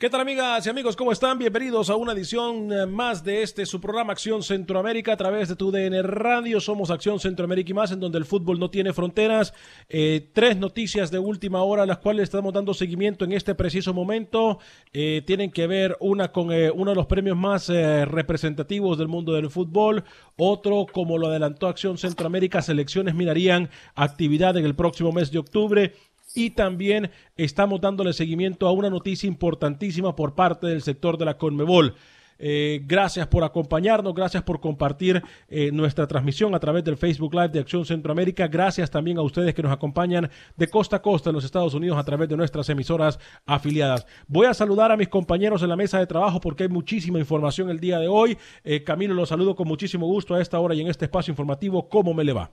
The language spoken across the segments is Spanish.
¿Qué tal amigas y amigos? ¿Cómo están? Bienvenidos a una edición eh, más de este su programa Acción Centroamérica a través de tu DN Radio. Somos Acción Centroamérica y más en donde el fútbol no tiene fronteras. Eh, tres noticias de última hora las cuales estamos dando seguimiento en este preciso momento. Eh, tienen que ver una con uno de los premios más representativos del mundo del fútbol. Otro, como lo adelantó Acción Centroamérica, selecciones mirarían actividad en el próximo mes de octubre y también estamos dándole seguimiento a una noticia importantísima por parte del sector de la Conmebol. Eh, gracias por acompañarnos, gracias por compartir eh, nuestra transmisión a través del Facebook Live de Acción Centroamérica. Gracias también a ustedes que nos acompañan de costa a costa en los Estados Unidos a través de nuestras emisoras afiliadas. Voy a saludar a mis compañeros en la mesa de trabajo porque hay muchísima información el día de hoy. Eh, Camilo, los saludo con muchísimo gusto a esta hora y en este espacio informativo. ¿Cómo me le va?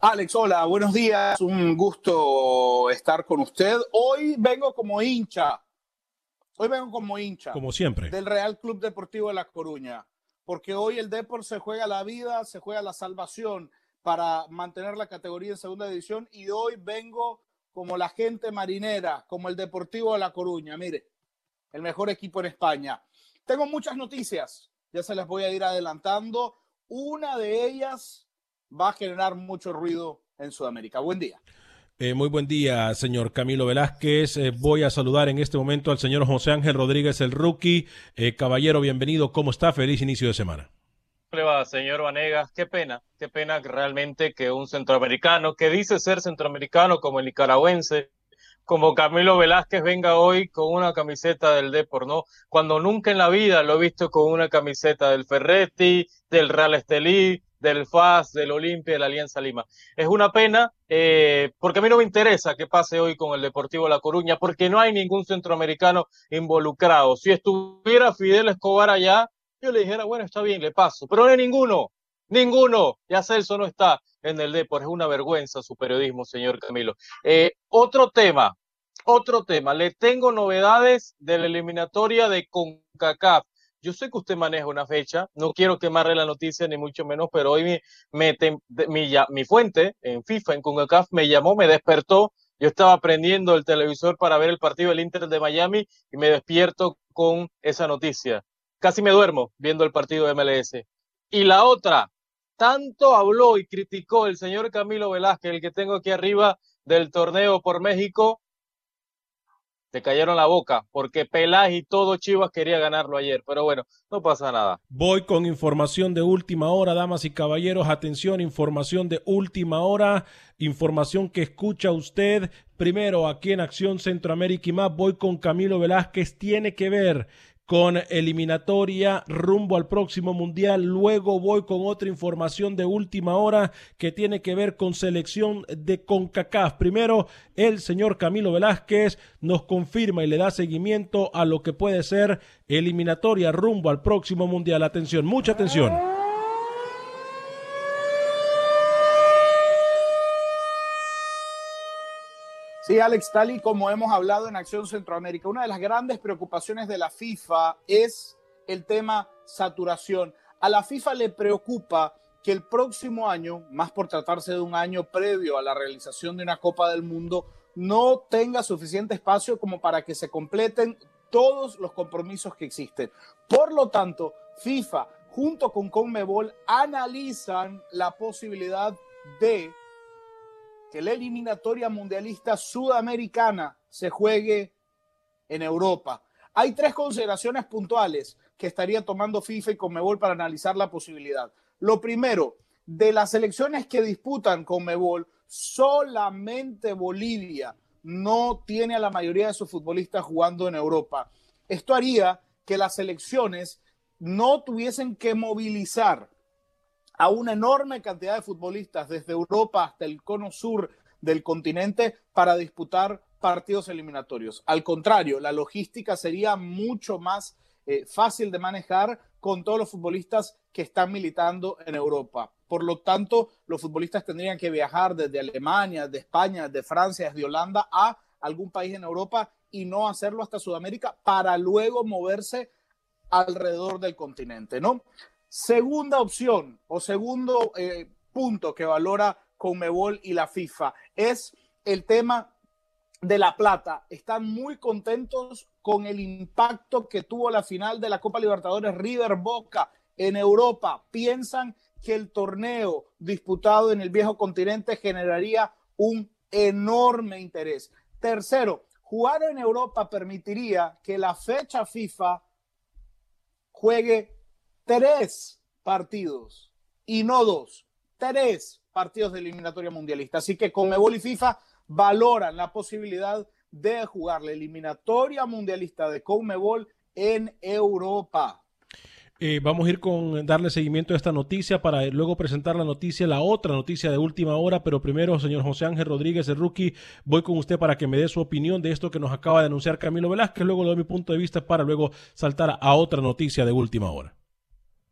Alex, hola, buenos días. Un gusto estar con usted. Hoy vengo como hincha. Hoy vengo como hincha. Como siempre. Del Real Club Deportivo de La Coruña. Porque hoy el Depor se juega la vida, se juega la salvación para mantener la categoría en segunda división. Y hoy vengo como la gente marinera, como el Deportivo de La Coruña. Mire, el mejor equipo en España. Tengo muchas noticias. Ya se las voy a ir adelantando. Una de ellas va a generar mucho ruido en Sudamérica. Buen día. Eh, muy buen día, señor Camilo Velázquez. Eh, voy a saludar en este momento al señor José Ángel Rodríguez, el rookie. Eh, caballero, bienvenido. ¿Cómo está? Feliz inicio de semana. ¿Cómo le va, señor Vanegas? Qué pena, qué pena realmente que un centroamericano que dice ser centroamericano como el nicaragüense, como Camilo Velázquez venga hoy con una camiseta del Depor, ¿no? Cuando nunca en la vida lo he visto con una camiseta del Ferretti, del Real Estelí, del FAS, del Olimpia, de la Alianza Lima. Es una pena eh, porque a mí no me interesa que pase hoy con el Deportivo La Coruña porque no hay ningún centroamericano involucrado. Si estuviera Fidel Escobar allá, yo le dijera, bueno, está bien, le paso, pero no hay ninguno, ninguno. Ya Celso no está en el Depor, es una vergüenza su periodismo, señor Camilo. Eh, otro tema, otro tema, le tengo novedades de la eliminatoria de CONCACAF. Yo sé que usted maneja una fecha, no quiero quemarle la noticia ni mucho menos, pero hoy mi, mi, mi fuente en FIFA, en CONCACAF, me llamó, me despertó. Yo estaba prendiendo el televisor para ver el partido del Inter de Miami y me despierto con esa noticia. Casi me duermo viendo el partido de MLS. Y la otra, tanto habló y criticó el señor Camilo Velázquez, el que tengo aquí arriba del torneo por México, te cayeron la boca, porque Pelás y todo Chivas quería ganarlo ayer, pero bueno, no pasa nada. Voy con información de última hora, damas y caballeros, atención, información de última hora, información que escucha usted primero aquí en Acción Centroamérica y más, voy con Camilo Velázquez, tiene que ver con eliminatoria rumbo al próximo mundial. Luego voy con otra información de última hora que tiene que ver con selección de CONCACAF. Primero, el señor Camilo Velázquez nos confirma y le da seguimiento a lo que puede ser eliminatoria rumbo al próximo mundial. Atención, mucha atención. Sí, Alex, tal y como hemos hablado en Acción Centroamérica, una de las grandes preocupaciones de la FIFA es el tema saturación. A la FIFA le preocupa que el próximo año, más por tratarse de un año previo a la realización de una Copa del Mundo, no tenga suficiente espacio como para que se completen todos los compromisos que existen. Por lo tanto, FIFA junto con Conmebol analizan la posibilidad de que la eliminatoria mundialista sudamericana se juegue en Europa. Hay tres consideraciones puntuales que estaría tomando FIFA y Conmebol para analizar la posibilidad. Lo primero, de las elecciones que disputan Conmebol, solamente Bolivia no tiene a la mayoría de sus futbolistas jugando en Europa. Esto haría que las elecciones no tuviesen que movilizar a una enorme cantidad de futbolistas desde Europa hasta el cono sur del continente para disputar partidos eliminatorios. Al contrario, la logística sería mucho más eh, fácil de manejar con todos los futbolistas que están militando en Europa. Por lo tanto, los futbolistas tendrían que viajar desde Alemania, de España, de Francia, desde Holanda a algún país en Europa y no hacerlo hasta Sudamérica para luego moverse alrededor del continente, ¿no? Segunda opción o segundo eh, punto que valora Conmebol y la FIFA es el tema de la plata. Están muy contentos con el impacto que tuvo la final de la Copa Libertadores River Boca en Europa. Piensan que el torneo disputado en el viejo continente generaría un enorme interés. Tercero, jugar en Europa permitiría que la fecha FIFA juegue tres partidos y no dos, tres partidos de eliminatoria mundialista. Así que Conmebol y FIFA valoran la posibilidad de jugar la eliminatoria mundialista de Conmebol en Europa. Eh, vamos a ir con darle seguimiento a esta noticia para luego presentar la noticia, la otra noticia de última hora, pero primero, señor José Ángel Rodríguez, el rookie, voy con usted para que me dé su opinión de esto que nos acaba de anunciar Camilo Velázquez, luego le doy mi punto de vista para luego saltar a otra noticia de última hora.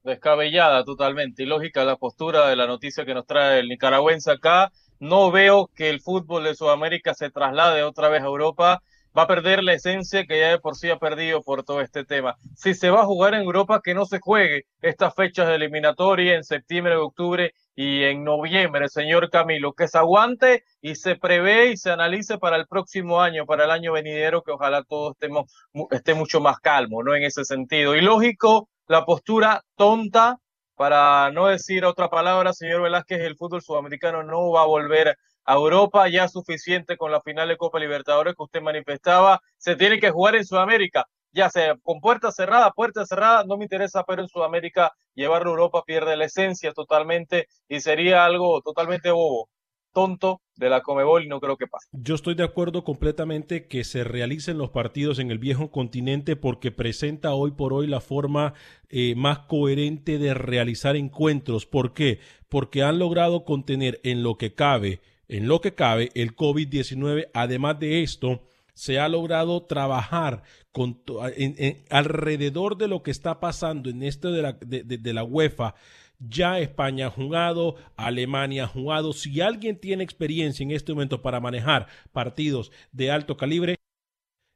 Descabellada totalmente, y lógica la postura de la noticia que nos trae el nicaragüense acá. No veo que el fútbol de Sudamérica se traslade otra vez a Europa va a perder la esencia que ya de por sí ha perdido por todo este tema. Si se va a jugar en Europa, que no se juegue estas fechas de eliminatoria en septiembre, octubre y en noviembre, señor Camilo, que se aguante y se prevé y se analice para el próximo año, para el año venidero, que ojalá todo estemos, esté mucho más calmo, ¿no? En ese sentido. Y lógico, la postura tonta, para no decir otra palabra, señor Velázquez, el fútbol sudamericano no va a volver a Europa, ya suficiente con la final de Copa Libertadores que usted manifestaba, se tiene que jugar en Sudamérica, ya sea con puerta cerrada, puerta cerrada, no me interesa, pero en Sudamérica llevarlo a Europa pierde la esencia totalmente y sería algo totalmente bobo tonto de la Comebol y no creo que pase. Yo estoy de acuerdo completamente que se realicen los partidos en el viejo continente porque presenta hoy por hoy la forma eh, más coherente de realizar encuentros. ¿Por qué? Porque han logrado contener en lo que cabe en lo que cabe el COVID-19. Además de esto, se ha logrado trabajar con alrededor de lo que está pasando en esto de la, de, la UEFA. Ya España ha jugado, Alemania ha jugado. Si alguien tiene experiencia en este momento para manejar partidos de alto calibre,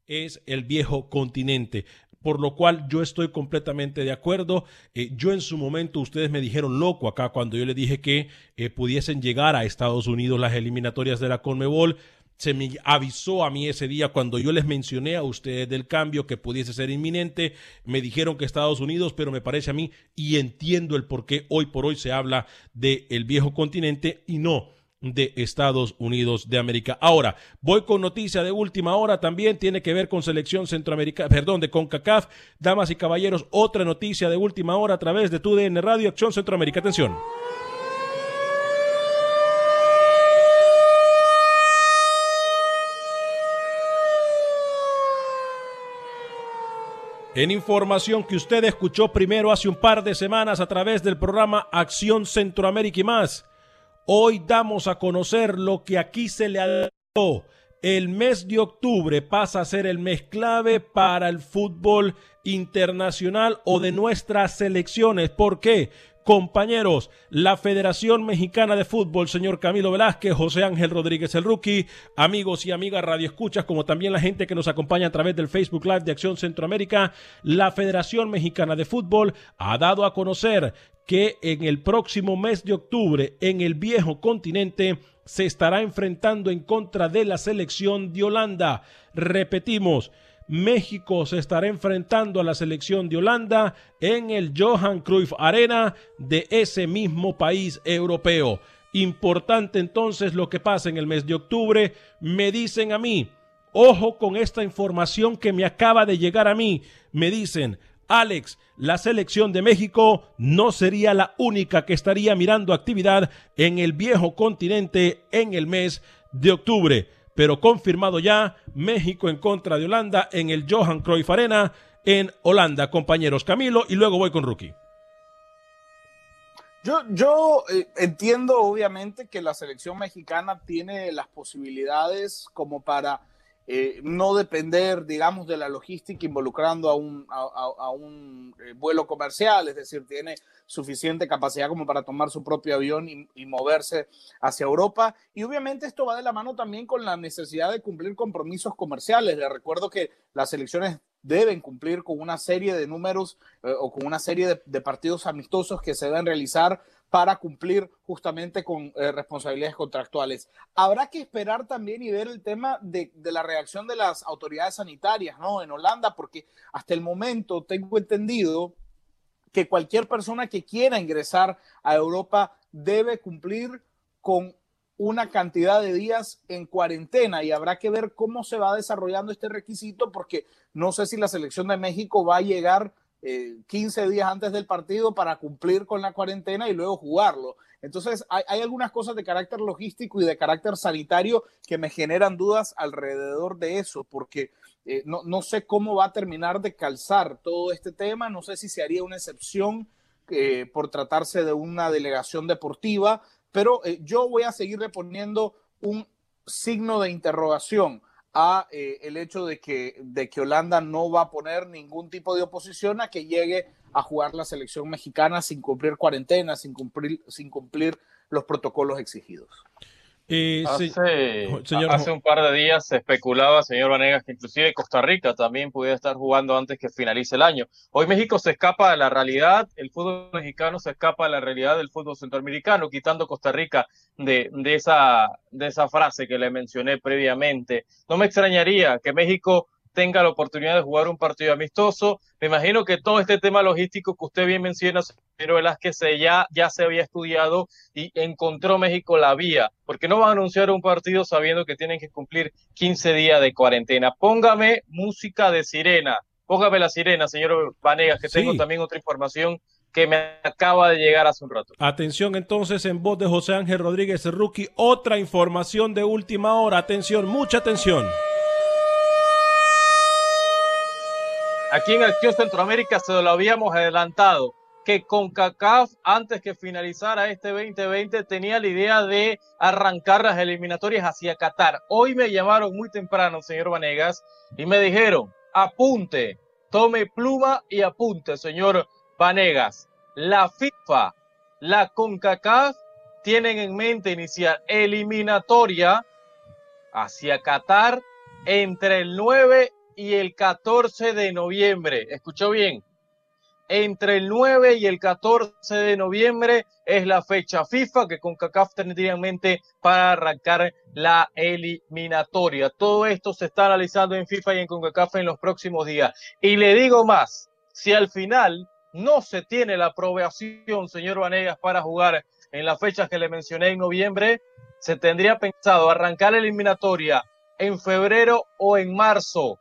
es el viejo continente por lo cual yo estoy completamente de acuerdo. Eh, yo en su momento, ustedes me dijeron loco acá cuando yo les dije que eh, pudiesen llegar a Estados Unidos las eliminatorias de la Conmebol. Se me avisó a mí ese día cuando yo les mencioné a ustedes del cambio que pudiese ser inminente. Me dijeron que Estados Unidos, pero me parece a mí y entiendo el por qué hoy por hoy se habla del el viejo continente y no de Estados Unidos de América. Ahora, voy con noticia de última hora, también tiene que ver con selección centroamericana, perdón, de CONCACAF. Damas y caballeros, otra noticia de última hora a través de tu DN Radio Acción Centroamérica. Atención. En información que usted escuchó primero hace un par de semanas a través del programa Acción Centroamérica y más, Hoy damos a conocer lo que aquí se le dado. El mes de octubre pasa a ser el mes clave para el fútbol internacional o de nuestras selecciones. ¿Por qué? Compañeros, la Federación Mexicana de Fútbol, señor Camilo Velázquez, José Ángel Rodríguez el Rookie, amigos y amigas Radio Escuchas, como también la gente que nos acompaña a través del Facebook Live de Acción Centroamérica, la Federación Mexicana de Fútbol ha dado a conocer que en el próximo mes de octubre en el viejo continente se estará enfrentando en contra de la selección de Holanda. Repetimos, México se estará enfrentando a la selección de Holanda en el Johan Cruyff Arena de ese mismo país europeo. Importante entonces lo que pasa en el mes de octubre. Me dicen a mí, Ojo con esta información que me acaba de llegar a mí. Me dicen, Alex, la selección de México no sería la única que estaría mirando actividad en el viejo continente en el mes de octubre. Pero confirmado ya, México en contra de Holanda en el Johan Cruyff Arena en Holanda, compañeros Camilo, y luego voy con Rookie. Yo, eh, entiendo obviamente que la selección mexicana tiene las posibilidades como para eh, no depender, digamos, de la logística involucrando a un, a, un eh, vuelo comercial, es decir, tiene suficiente capacidad como para tomar su propio avión y, moverse hacia Europa. Y obviamente esto va de la mano también con la necesidad de cumplir compromisos comerciales. Les recuerdo que las elecciones deben cumplir con una serie de números eh, o con una serie de, partidos amistosos que se deben realizar para cumplir justamente con eh, responsabilidades contractuales. Habrá que esperar también y ver el tema de, de, la reacción de las autoridades sanitarias ¿no? en Holanda, porque hasta el momento tengo entendido que cualquier persona que quiera ingresar a Europa debe cumplir con una cantidad de días en cuarentena y habrá que ver cómo se va desarrollando este requisito porque no sé si la selección de México va a llegar 15 eh, días antes del partido para cumplir con la cuarentena y luego jugarlo. Entonces, hay, algunas cosas de carácter logístico y de carácter sanitario que me generan dudas alrededor de eso, porque eh, no, no, sé cómo va a terminar de calzar todo este tema, no sé si se haría una excepción eh, por tratarse de una delegación deportiva, pero eh, yo voy a seguir reponiendo un signo de interrogación a eh, el hecho de que, de que Holanda no va a poner ningún tipo de oposición a que llegue a jugar la selección mexicana sin cumplir cuarentena, sin cumplir, sin cumplir los protocolos exigidos. Eh, hace, un par de días se especulaba, señor Vanegas, que inclusive Costa Rica también pudiera estar jugando antes que finalice el año. Hoy México se escapa de la realidad, el fútbol mexicano se escapa de la realidad del fútbol centroamericano, quitando Costa Rica de, de, esa, de esa frase que le mencioné previamente. No me extrañaría que México tenga la oportunidad de jugar un partido amistoso. Me imagino que todo este tema logístico que usted bien menciona, señor Velázquez, ya, ya se había estudiado y encontró México la vía, porque no van a anunciar un partido sabiendo que tienen que cumplir 15 días de cuarentena. Póngame música de sirena, póngame la sirena, señor Vanegas, que tengo también otra información que me acaba de llegar hace un rato. Atención entonces en voz de José Ángel Rodríguez Rookie, otra información de última hora. Atención, mucha atención. Aquí en Acción Centroamérica se lo habíamos adelantado que con CACAF, antes que finalizara este 2020, tenía la idea de arrancar las eliminatorias hacia Qatar. Hoy me llamaron muy temprano, señor Vanegas, y me dijeron, apunte, tome pluma y apunte, señor Vanegas. La FIFA, la CONCACAF tienen en mente iniciar eliminatoria hacia Qatar entre el 9 y el 14 de noviembre. ¿Escuchó bien? Entre el 9 y el 14 de noviembre es la fecha FIFA que con CACAF tendría en mente para arrancar la eliminatoria. Todo esto se está analizando en FIFA y en CONCACAF en los próximos días. Y le digo más, si al final no se tiene la aprobación, señor Vanegas, para jugar en las fechas que le mencioné en noviembre, se tendría pensado arrancar la eliminatoria en febrero o en marzo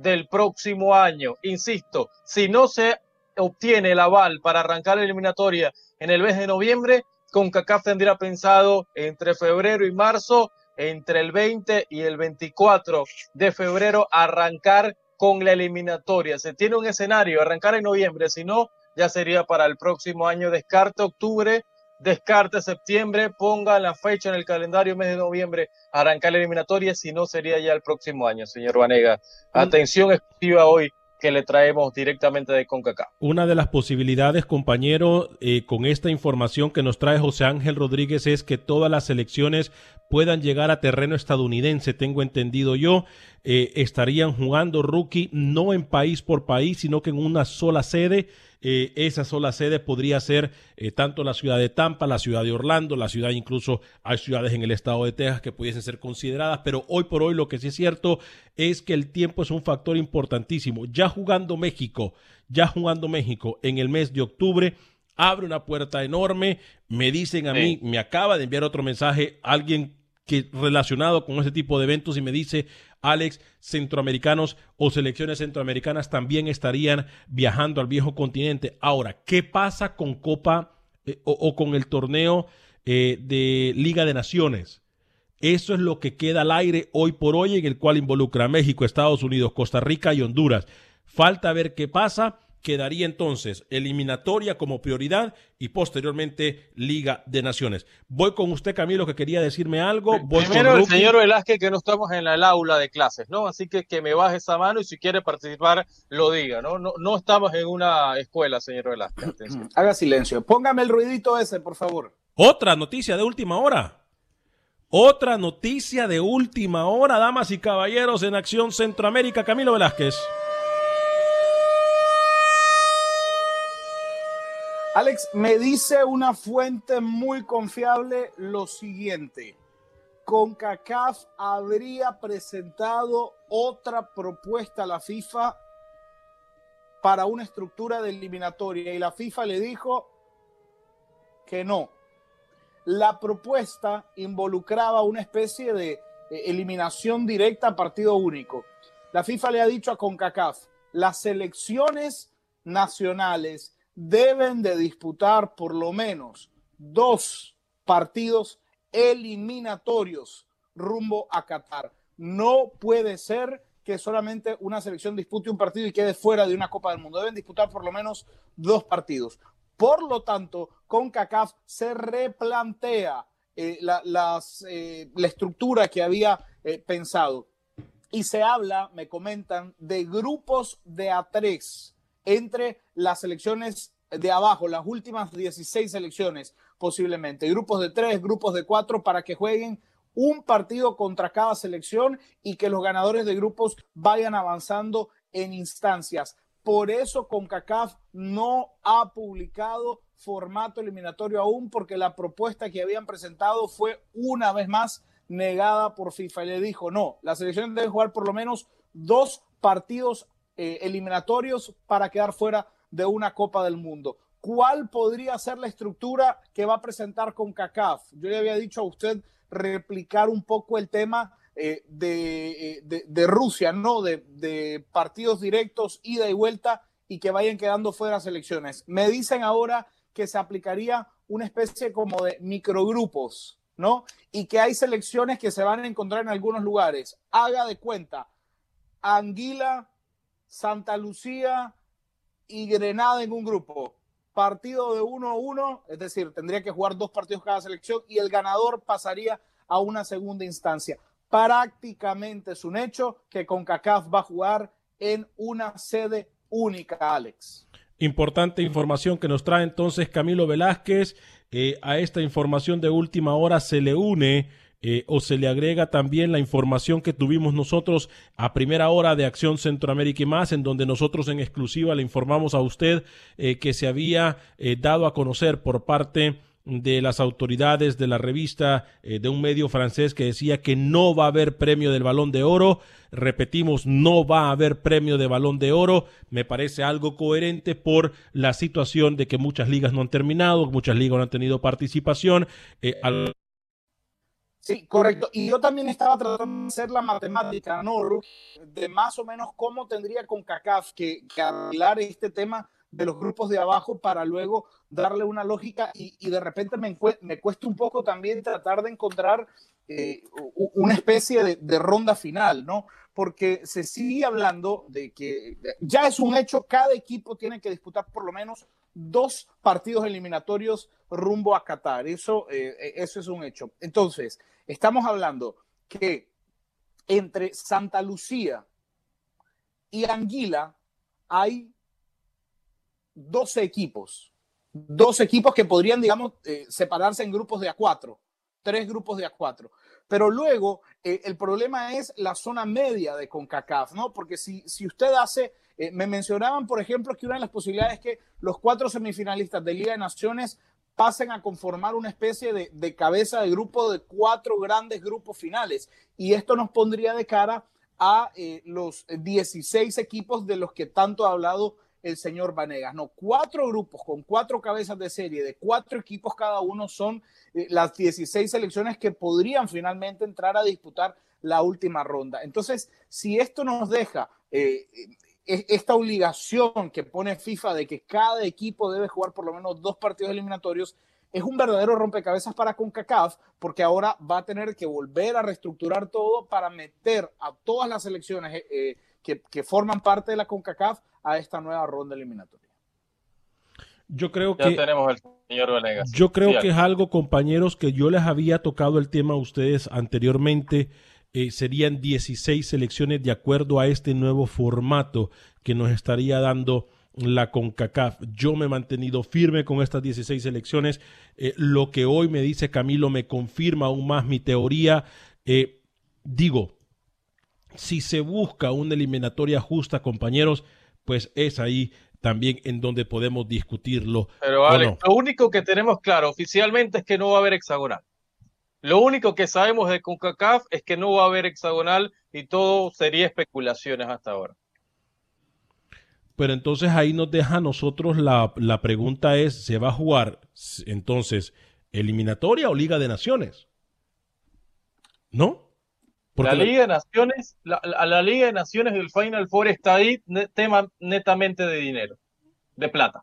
del próximo año. Insisto, si no se obtiene el aval para arrancar la eliminatoria en el mes de noviembre, CONCACAF tendría pensado entre febrero y marzo, entre el 20 y el 24 de febrero, arrancar con la eliminatoria. Se tiene un escenario, arrancar en noviembre, si no, ya sería para el próximo año, descarte octubre descarte septiembre, ponga la fecha en el calendario mes de noviembre, arrancar la eliminatoria, si no sería ya el próximo año, señor Vanega. Atención exclusiva hoy que le traemos directamente de CONCACAF. Una de las posibilidades, compañero, eh, con esta información que nos trae José Ángel Rodríguez es que todas las elecciones puedan llegar a terreno estadounidense, tengo entendido yo. Eh, estarían jugando rookie no en país por país, sino que en una sola sede eh, esa sola sede podría ser eh, tanto la ciudad de Tampa, la ciudad de Orlando, la ciudad incluso hay ciudades en el estado de Texas que pudiesen ser consideradas, pero hoy por hoy lo que sí es cierto es que el tiempo es un factor importantísimo. Ya jugando México, ya jugando México en el mes de octubre, abre una puerta enorme. Me dicen a mí, me acaba de enviar otro mensaje alguien que relacionado con ese tipo de eventos y me dice, Alex, centroamericanos o selecciones centroamericanas también estarían viajando al viejo continente. Ahora, ¿qué pasa con Copa eh, o, con el torneo eh, de Liga de Naciones? Eso es lo que queda al aire hoy por hoy, en el cual involucra a México, Estados Unidos, Costa Rica y Honduras. Falta ver qué pasa quedaría entonces eliminatoria como prioridad y posteriormente Liga de Naciones. Voy con usted, Camilo, que quería decirme algo. Primero, el señor Velázquez, que no estamos en el aula de clases, ¿no? Así que que me baje esa mano y si quiere participar, lo diga, ¿no? No, no estamos en una escuela, señor Velázquez. Haga silencio. Póngame el ruidito ese, por favor. Otra noticia de última hora. Otra noticia de última hora, damas y caballeros, en Acción Centroamérica. Camilo Velázquez. Alex, me dice una fuente muy confiable lo siguiente. CONCACAF habría presentado otra propuesta a la FIFA para una estructura de eliminatoria y la FIFA le dijo que no. La propuesta involucraba una especie de eliminación directa a partido único. La FIFA le ha dicho a CONCACAF, las selecciones nacionales deben de disputar por lo menos dos partidos eliminatorios rumbo a Qatar. No puede ser que solamente una selección dispute un partido y quede fuera de una Copa del Mundo. Deben disputar por lo menos dos partidos. Por lo tanto, con CACAF se replantea eh, eh, la, estructura que había eh, pensado. Y se habla, me comentan, de grupos de a tres entre las selecciones de abajo, las últimas 16 selecciones posiblemente, grupos de tres, grupos de cuatro, para que jueguen un partido contra cada selección y que los ganadores de grupos vayan avanzando en instancias. Por eso CONCACAF no ha publicado formato eliminatorio aún porque la propuesta que habían presentado fue una vez más negada por FIFA y le dijo, no, las selecciones deben jugar por lo menos dos partidos eh, eliminatorios para quedar fuera de una Copa del Mundo. ¿Cuál podría ser la estructura que va a presentar con CACAF? Yo le había dicho a usted replicar un poco el tema eh, eh, de, Rusia, ¿no? De, de, partidos directos, ida y vuelta y que vayan quedando fuera selecciones. Me dicen ahora que se aplicaría una especie como de microgrupos, ¿no? Y que hay selecciones que se van a encontrar en algunos lugares. Haga de cuenta, Anguila, Santa Lucía y Grenada en un grupo. Partido de 1 a 1, es decir, tendría que jugar dos partidos cada selección y el ganador pasaría a una segunda instancia. Prácticamente es un hecho que CONCACAF va a jugar en una sede única, Alex. Importante información que nos trae entonces Camilo Velázquez. A esta información de última hora se le une eh, o se le agrega también la información que tuvimos nosotros a primera hora de Acción Centroamérica y más, en donde nosotros en exclusiva le informamos a usted eh, que se había eh, dado a conocer por parte de las autoridades de la revista de un medio francés que decía que no va a haber premio del balón de oro. Repetimos, no va a haber premio de balón de oro. Me parece algo coherente por la situación de que muchas ligas no han terminado, muchas ligas no han tenido participación. Sí, correcto. Y yo también estaba tratando de hacer la matemática, ¿no? De más o menos cómo tendría con CACAF que, que arreglar este tema de los grupos de abajo para luego darle una lógica y, y de repente me, me, cuesta un poco también tratar de encontrar eh, una especie de, de, ronda final, ¿no? Porque se sigue hablando de que ya es un hecho, cada equipo tiene que disputar por lo menos dos partidos eliminatorios rumbo a Qatar. Eso, eh, eso es un hecho. Entonces, estamos hablando que entre Santa Lucía y Anguila hay 12 equipos. 12 equipos que podrían, digamos, eh, separarse en grupos de a cuatro, tres grupos de a cuatro. Pero luego eh, el problema es la zona media de CONCACAF, ¿no? Porque si, si usted hace eh, me mencionaban, por ejemplo, que una de las posibilidades es que los cuatro semifinalistas de Liga de Naciones pasen a conformar una especie de, cabeza de grupo de cuatro grandes grupos finales. Y esto nos pondría de cara a eh, los 16 equipos de los que tanto ha hablado el señor Vanegas. No, cuatro grupos con cuatro cabezas de serie de cuatro equipos cada uno son eh, las 16 selecciones que podrían finalmente entrar a disputar la última ronda. Entonces, si esto nos deja esta obligación que pone FIFA de que cada equipo debe jugar por lo menos dos partidos eliminatorios, es un verdadero rompecabezas para CONCACAF, porque ahora va a tener que volver a reestructurar todo para meter a todas las selecciones eh, eh, que, que, forman parte de la CONCACAF a esta nueva ronda eliminatoria. Yo creo ya que tenemos al señor Venegas. Yo creo Sí, que es algo, compañeros, que yo les había tocado el tema a ustedes anteriormente. Eh, serían 16 selecciones de acuerdo a este nuevo formato que nos estaría dando la CONCACAF. Yo me he mantenido firme con estas 16 selecciones. Eh, lo que hoy me dice Camilo me confirma aún más mi teoría. Eh, digo, si se busca una eliminatoria justa, compañeros, pues es ahí también en donde podemos discutirlo. Pero ¿o Alex, no? lo único que tenemos claro oficialmente es que no va a haber hexagonal. Lo único que sabemos de CONCACAF es que no va a haber hexagonal y todo sería especulaciones hasta ahora. Pero entonces ahí nos deja a nosotros la, la pregunta es, ¿se va a jugar entonces eliminatoria o Liga de Naciones? ¿No? Porque la Liga de Naciones, la, la- la Liga de Naciones del Final Four está ahí ne- tema netamente de dinero, de plata.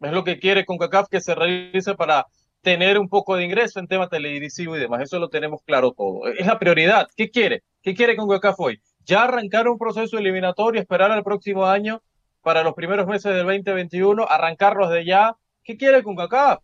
Es lo que quiere CONCACAF que se realice para tener un poco de ingreso en tema televisivo y demás. Eso lo tenemos claro todo. Es la prioridad. ¿Qué quiere? ¿Qué quiere CONCACAF hoy? Ya arrancar un proceso eliminatorio, esperar al próximo año para los primeros meses del 2021, arrancarlos de ya. ¿Qué quiere CONCACAF?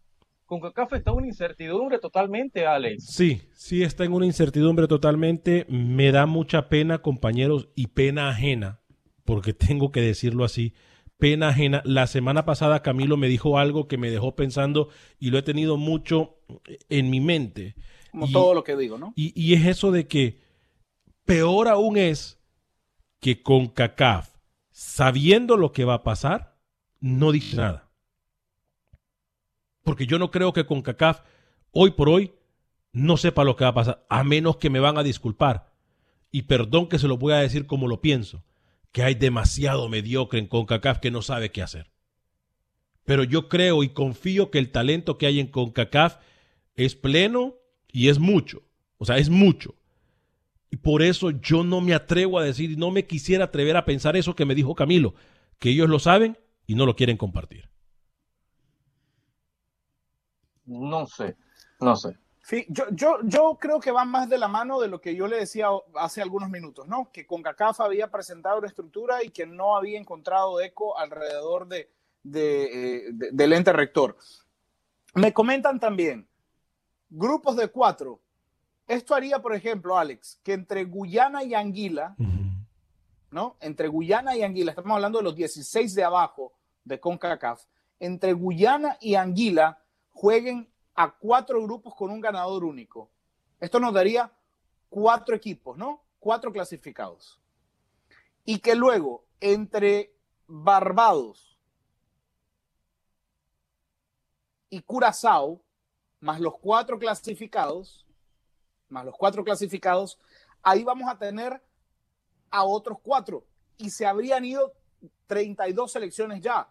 CONCACAF está en una incertidumbre totalmente, Alex. Sí, sí está en una incertidumbre totalmente. Me da mucha pena, compañeros, y pena ajena, porque tengo que decirlo así. Pena ajena. La semana pasada Camilo me dijo algo que me dejó pensando y lo he tenido mucho en mi mente. Como Y- todo lo que digo, ¿no? Y, y es eso de que peor aún es que con CACAF, sabiendo lo que va a pasar, no dice nada. Porque yo no creo que con CACAF, hoy por hoy, no sepa lo que va a pasar, a menos que me van a disculpar. Y perdón que se lo voy a decir como lo pienso, que hay demasiado mediocre en CONCACAF que no sabe qué hacer. Pero yo creo y confío que el talento que hay en CONCACAF es pleno y es mucho. O sea, es mucho. Y por eso yo no me atrevo a decir, no me quisiera atrever a pensar eso que me dijo Camilo, que ellos lo saben y no lo quieren compartir. No sé, no sé. Sí, yo, yo, yo creo que van más de la mano de lo que yo le decía hace algunos minutos, ¿no? Que CONCACAF había presentado una estructura y que no había encontrado eco alrededor de, de, eh, de- del ente rector. Me comentan también, grupos de cuatro. Esto haría, por ejemplo, Alex, que entre Guyana y Anguila, ¿no? Entre Guyana y Anguila, estamos hablando de los 16 de abajo de CONCACAF, entre Guyana y Anguila jueguen a cuatro grupos con un ganador único. Esto nos daría cuatro equipos, ¿no? Cuatro clasificados. Y que luego, entre Barbados y Curazao, más los cuatro clasificados, más los cuatro clasificados, ahí vamos a tener a otros cuatro. Y se habrían ido 32 selecciones ya.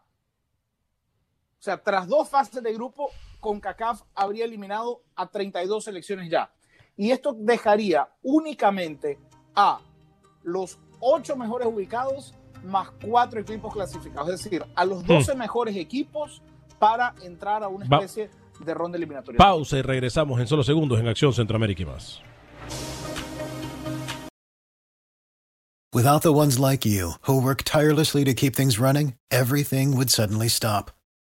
O sea, tras dos fases de grupo, CONCACAF habría eliminado a 32 selecciones ya. Y esto dejaría únicamente a los ocho mejores ubicados más cuatro equipos clasificados. Es decir, a los 12 mejores equipos para entrar a una Va- especie de ronda eliminatoria. Pausa y regresamos en solo segundos en Acción Centroamérica y más. Without the ones like you, who work tirelessly to keep things running, everything would suddenly stop.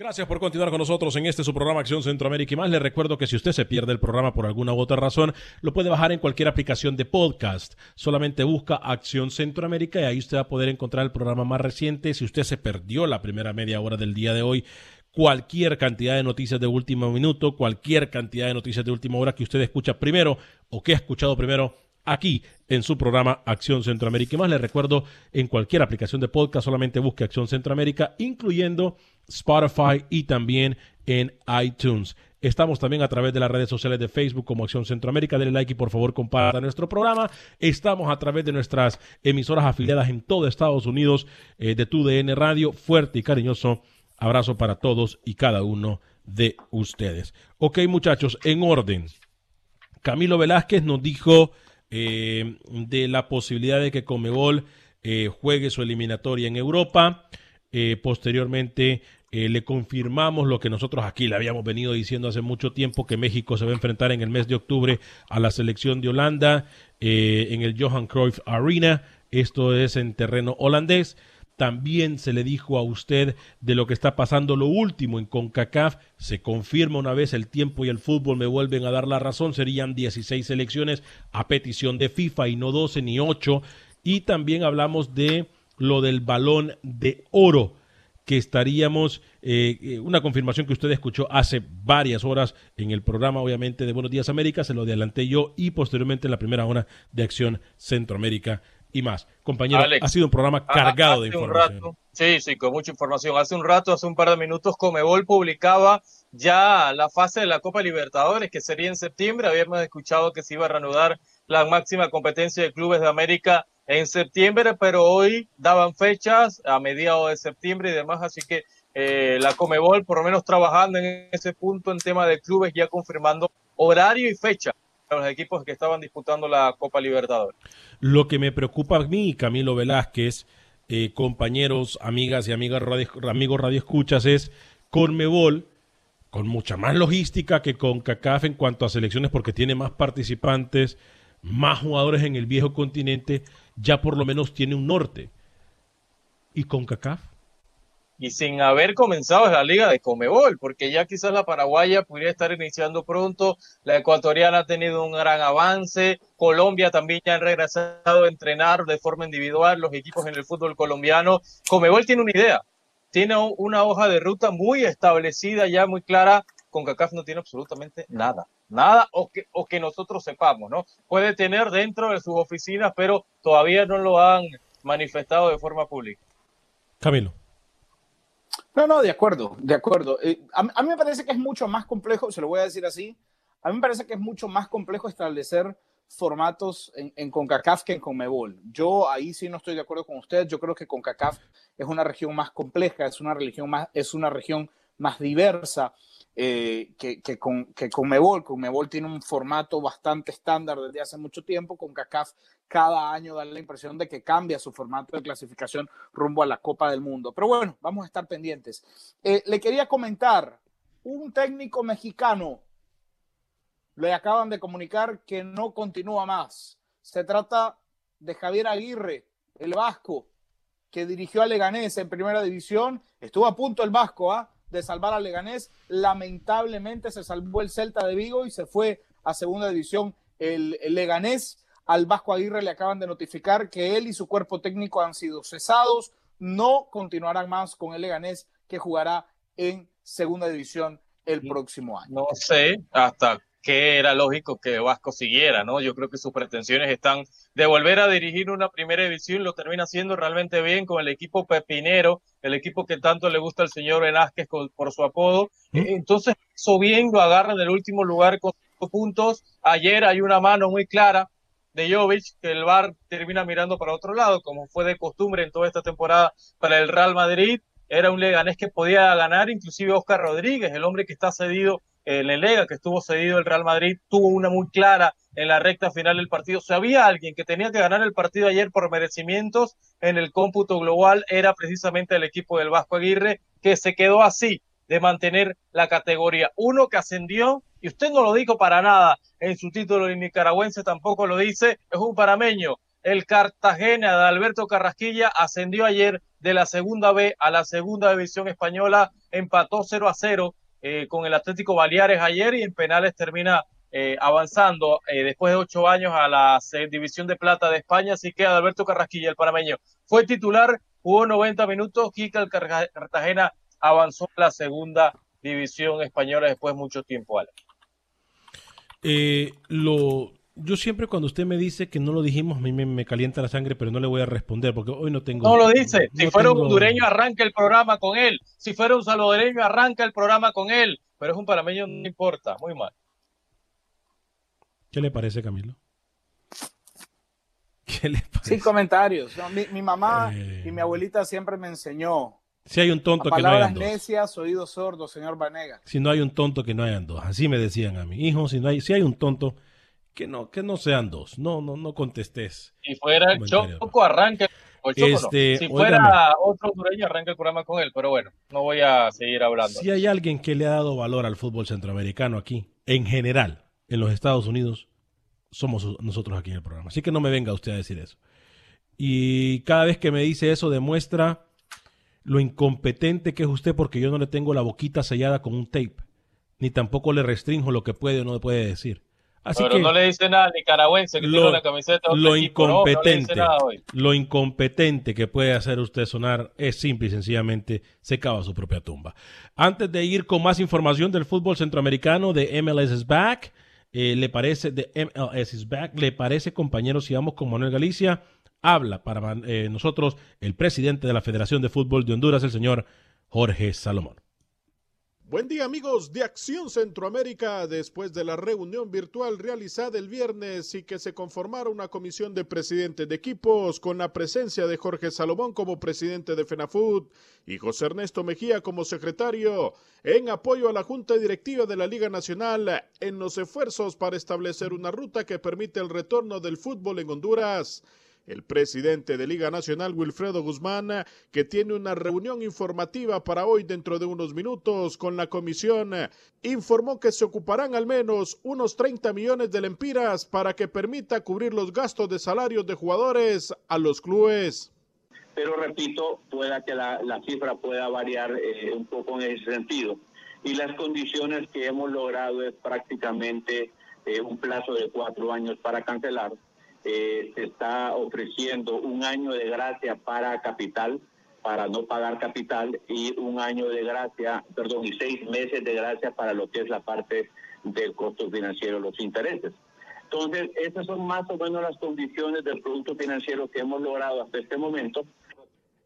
Gracias por continuar con nosotros en este su programa Acción Centroamérica y más. Le recuerdo que si usted se pierde el programa por alguna u otra razón, lo puede bajar en cualquier aplicación de podcast. Solamente busca Acción Centroamérica y ahí usted va a poder encontrar el programa más reciente. Si usted se perdió la primera media hora del día de hoy, cualquier cantidad de noticias de último minuto, cualquier cantidad de noticias de última hora que usted escucha primero o que ha escuchado primero aquí en su programa Acción Centroamérica. Y más les recuerdo, en cualquier aplicación de podcast solamente busque Acción Centroamérica, incluyendo Spotify y también en iTunes. Estamos también a través de las redes sociales de Facebook como Acción Centroamérica. Denle like y por favor comparta nuestro programa. Estamos a través de nuestras emisoras afiliadas en todo Estados Unidos eh, de TUDN Radio. Fuerte y cariñoso abrazo para todos y cada uno de ustedes. Ok muchachos, en orden. Camilo Velázquez nos dijo eh, de la posibilidad de que Comebol eh, juegue su eliminatoria en Europa. Eh, le confirmamos lo que nosotros aquí le habíamos venido diciendo hace mucho tiempo, que México se va a enfrentar en el mes de octubre a la selección de Holanda en el Johan Cruyff Arena. Esto es en terreno holandés. También se le dijo a usted de lo que está pasando lo último en CONCACAF. Se confirma una vez el tiempo y el fútbol me vuelven a dar la razón. Serían 16 elecciones a petición de FIFA y no 12 ni 8. Y también hablamos de lo del balón de oro que estaríamos, eh, eh, una confirmación que usted escuchó hace varias horas en el programa, obviamente, de Buenos Días América, se lo adelanté yo y posteriormente en la primera hora de Acción Centroamérica y más. Compañero, ha sido un programa cargado de información. sí, sí, con mucha información. Hace un rato, hace un par de minutos, Comebol publicaba ya la fase de la Copa Libertadores, que sería en septiembre. Habíamos escuchado que se iba a reanudar la máxima competencia de clubes de América en septiembre, pero hoy daban fechas a mediados de septiembre y demás, así que eh, la Comebol por lo menos trabajando en ese punto en tema de clubes, ya confirmando horario y fecha los equipos que estaban disputando la Copa Libertadores. Lo que me preocupa a mí, Camilo Velázquez, eh, compañeros, amigas y amigas radio, amigos radioescuchas, es Conmebol, con mucha más logística que con CACAF en cuanto a selecciones, porque tiene más participantes, más jugadores en el viejo continente, ya por lo menos tiene un norte. ¿Y con CACAF? y sin haber comenzado la liga de Comebol, porque ya quizás la paraguaya podría estar iniciando pronto, la ecuatoriana ha tenido un gran avance, Colombia también ya han regresado a entrenar de forma individual los equipos en el fútbol colombiano. Comebol tiene una idea, tiene una hoja de ruta muy establecida, ya muy clara, con CACAF no tiene absolutamente nada, nada o que, o que nosotros sepamos, ¿no? Puede tener dentro de sus oficinas, pero todavía no lo han manifestado de forma pública. Camilo. No, no, de acuerdo, de acuerdo. Eh, a, mí me parece que es mucho más complejo, se lo voy a decir así, a mí me parece que es mucho más complejo establecer formatos en, en, CONCACAF que en CONMEBOL. Yo ahí sí no estoy de acuerdo con usted. Yo creo que CONCACAF es una región más compleja, es una, religión más, es una región más diversa eh, que, que, con, que CONMEBOL. CONMEBOL tiene un formato bastante estándar desde hace mucho tiempo. CONCACAF cada año da la impresión de que cambia su formato de clasificación rumbo a la Copa del Mundo. Pero bueno, vamos a estar pendientes. Eh, le quería comentar, un técnico mexicano le acaban de comunicar que no continúa más. Se trata de Javier Aguirre, el vasco, que dirigió a Leganés en primera división. Estuvo a punto el vasco ¿ah? De salvar a Leganés. Lamentablemente se salvó el Celta de Vigo y se fue a segunda división el Leganés al Vasco Aguirre le acaban de notificar que él y su cuerpo técnico han sido cesados, no continuarán más con el Leganés que jugará en segunda división el próximo año. No sé hasta qué era lógico que Vasco siguiera, ¿no? Yo creo que sus pretensiones están de volver a dirigir una primera división, lo termina haciendo realmente bien con el equipo pepinero, el equipo que tanto le gusta al señor Velázquez por su apodo. Entonces, eso bien, lo agarra en el último lugar con puntos. Ayer hay una mano muy clara de Jovic, que el VAR termina mirando para otro lado, como fue de costumbre en toda esta temporada para el Real Madrid. Era un Leganés que podía ganar, inclusive Oscar Rodríguez, el hombre que está cedido en el Lega, que estuvo cedido el Real Madrid, tuvo una muy clara en la recta final del partido. Si había alguien que tenía que ganar el partido ayer por merecimientos en el cómputo global, era precisamente el equipo del Vasco Aguirre, que se quedó así de mantener la categoría. Uno que ascendió, y usted no lo dijo para nada en su título en nicaragüense, tampoco lo dice, es un parameño. El Cartagena de Alberto Carrasquilla ascendió ayer de la segunda B a la segunda división española, empató 0 a 0 eh, con el Atlético Baleares ayer y en penales termina eh, avanzando eh, después de ocho años a la división de plata de España, así que Alberto Carrasquilla, el panameño, fue titular, jugó 90 minutos, Kika el Cartagena avanzó a la segunda división española después de mucho tiempo, lo, yo siempre cuando usted me dice que no lo dijimos, a mí me, calienta la sangre, pero no le voy a responder porque hoy no tengo... No lo dice. si fuera un hondureño, arranca el programa con él. Si fuera un salvadoreño, arranca el programa con él. Pero es un panameño, no importa. Muy mal. ¿Qué le parece, Camilo? ¿Qué le parece? Sin comentarios. mi, mamá y mi eh. abuelita siempre me enseñó. Si hay un tonto que no hayan dos. necias, oídos sordos, señor Vanega. Si no hay un tonto que no hayan dos. Así me decían a mi hijo. Si no hay, si hay un tonto que no, que no sean dos. No, no, no contestes. Si fuera el Choco, arranque. Este, Si fuera otro hondureño, arranca el programa con él. Pero bueno, no voy a seguir hablando. Si hay alguien que le ha dado valor al fútbol centroamericano aquí, en general, en los Estados Unidos, somos nosotros aquí en el programa. Así que no me venga usted a decir eso. Y cada vez que me dice eso demuestra lo incompetente que es usted porque yo no le tengo la boquita sellada con un tape, ni tampoco le restringo lo que puede o no puede decir. Así Pero no le dice nada al nicaragüense que lo, tiene la camiseta. Lo incompetente, lo incompetente que puede hacer usted sonar es simple y sencillamente se cava su propia tumba. Antes de ir con más información del fútbol centroamericano de MLS is back, eh, le parece de MLS is back, le parece compañeros si vamos con Manuel Galicia habla para eh, nosotros el presidente de la Federación de Fútbol de Honduras, el señor Jorge Salomón. Buen día amigos de Acción Centroamérica. Después de la reunión virtual realizada el viernes y que se conformara una comisión de presidentes de equipos con la presencia de Jorge Salomón como presidente de FENAFUT y José Ernesto Mejía como secretario, en apoyo a la Junta Directiva de la Liga Nacional en los esfuerzos para establecer una ruta que permite el retorno del fútbol en Honduras el presidente de Liga Nacional, Wilfredo Guzmán, que tiene una reunión informativa para hoy dentro de unos minutos con la comisión, informó que se ocuparán al menos unos 30 millones de lempiras para que permita cubrir los gastos de salarios de jugadores a los clubes. Pero repito, pueda que la, cifra pueda variar eh, un poco en ese sentido. Y las condiciones que hemos logrado es prácticamente eh, un plazo de cuatro años para cancelar eh, se está ofreciendo un año de gracia para capital, para no pagar capital, y un año de gracia, perdón, y seis meses de gracia para lo que es la parte del costo financiero, los intereses. Entonces, esas son más o menos las condiciones del producto financiero que hemos logrado hasta este momento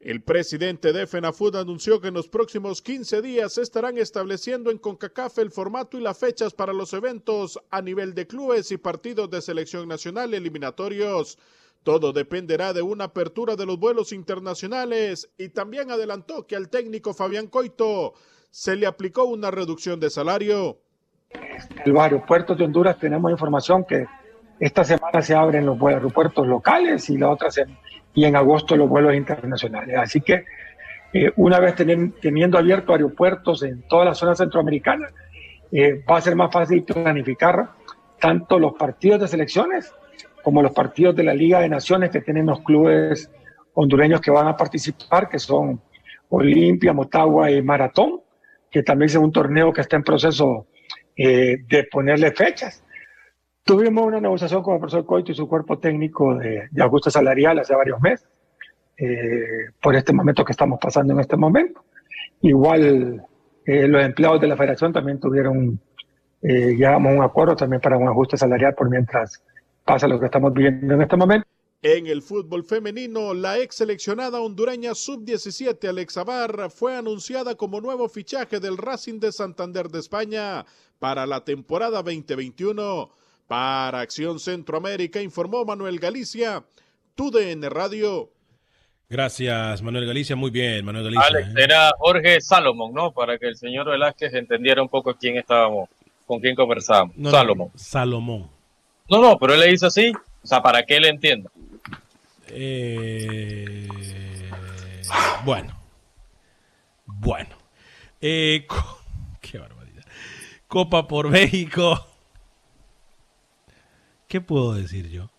el presidente de FENAFUD anunció que en los próximos 15 días se estarán estableciendo en CONCACAF el formato y las fechas para los eventos a nivel de clubes y partidos de selección nacional eliminatorios. Todo dependerá de una apertura de los vuelos internacionales y también adelantó que al técnico Fabián Coito se le aplicó una reducción de salario. En los aeropuertos de Honduras tenemos información que esta semana se abren los aeropuertos locales y la otra semana y en agosto los vuelos internacionales. Así que eh, una vez teniendo abiertos aeropuertos en toda la zona centroamericana, eh, va a ser más fácil planificar tanto los partidos de selecciones como los partidos de la Liga de Naciones que tienen los clubes hondureños que van a participar, que son Olimpia, Motagua y Maratón, que también es un torneo que está en proceso eh, de ponerle fechas. Tuvimos una negociación con el profesor Coito y su cuerpo técnico de, ajuste salarial hace varios meses, eh, por este momento que estamos pasando en este momento. Igual eh, los empleados de la federación también tuvieron, eh, llegamos a un acuerdo también para un ajuste salarial por mientras pasa lo que estamos viviendo en este momento. En el fútbol femenino, la ex seleccionada hondureña sub-17 Alexa Barra fue anunciada como nuevo fichaje del Racing de Santander de España para la temporada 2021. Para Acción Centroamérica informó Manuel Galicia, TUDN Radio. Gracias, Manuel Galicia. Muy bien, Manuel Galicia. Alex, ¿eh? era Jorge Salomón, ¿no? Para que el señor Velázquez entendiera un poco quién estábamos, con quién conversábamos. Salomón. Salomón. No, no, pero él le dice así, o sea, para que él entienda. Eh, bueno. Bueno. Eh, qué barbaridad. Copa por México. ¿Qué puedo decir yo?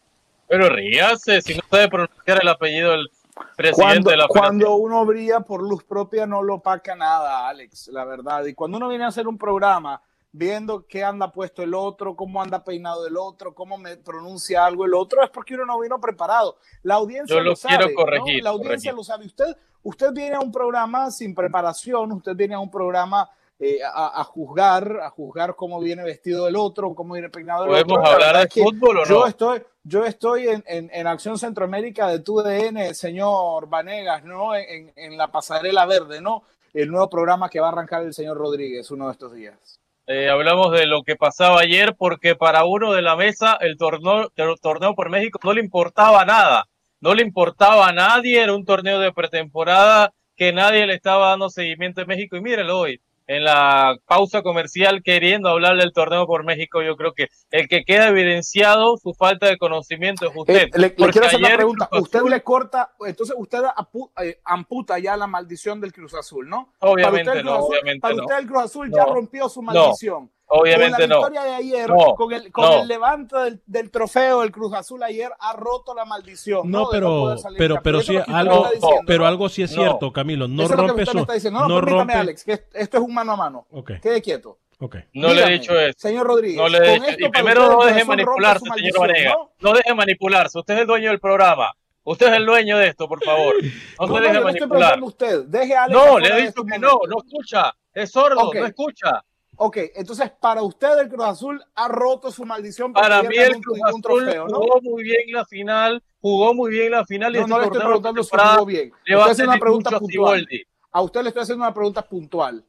Pero ríase, si no sabe pronunciar el apellido del presidente de la Cuando uno brilla por luz propia no lo paca nada, Alex, la verdad. Y cuando uno viene a hacer un programa viendo qué anda puesto el otro, cómo anda peinado el otro, cómo me pronuncia algo el otro, es porque uno no vino preparado. La audiencia Yo lo, lo sabe. quiero corregir. ¿no? La audiencia corregir. lo sabe. Usted, usted viene a un programa sin preparación, usted viene a un programa eh, a, a juzgar, a juzgar cómo viene vestido el otro, cómo viene peinado el ¿Podemos otro. La hablar de fútbol o Yo no? estoy, yo estoy en, en, en Acción Centroamérica de TUDN, señor Vanegas, ¿no? En, en la pasarela verde, ¿no? El nuevo programa que va a arrancar el señor Rodríguez uno de estos días. Eh, hablamos de lo que pasaba ayer porque para uno de la mesa el torneo, el torneo por México no le importaba nada, no le importaba a nadie, era un torneo de pretemporada que nadie le estaba dando seguimiento en México y mírelo hoy en la pausa comercial queriendo hablar del torneo por México, yo creo que el que queda evidenciado su falta de conocimiento es usted. Eh, le, quiero hacer una pregunta. Usted Azul- le corta, entonces usted apu- eh, amputa ya la maldición del Cruz Azul, ¿no? Obviamente para usted el no, Cruz Azul, obviamente para no. usted el Cruz Azul No, ya rompió su no, maldición. Obviamente con la no. victoria de ayer, No, con, el, con no. el levante del, del trofeo, el Cruz Azul ayer ha roto la maldición. No, pero, pero, pero sí, algo, diciendo, pero ¿no? algo sí es No. cierto, Camilo. No Eso es lo que rompe usted me su, está diciendo. No, no permítame, rompe. Alex, que esto es un mano a mano. Ok, Quede quieto. ok. No le he dicho eso. Señor Rodríguez, No le he dicho. Y primero no deje manipularse, señor Vanega. ¿no? No deje manipularse. Usted es el dueño del programa. Usted es el dueño de esto, por favor. No No, se no, deje manipular. preguntando a usted. Deje a Alex No, le he dicho este que no. No escucha. Es sordo, no escucha. Ok, entonces para usted el Cruz Azul ha roto su maldición Para mí el Cruz Azul trofeo, ¿no? jugó muy bien la final, jugó muy bien la final y No, este no le estoy preguntando si jugó bien. le va estoy a haciendo una hacer pregunta a puntual. A usted le estoy haciendo una pregunta puntual.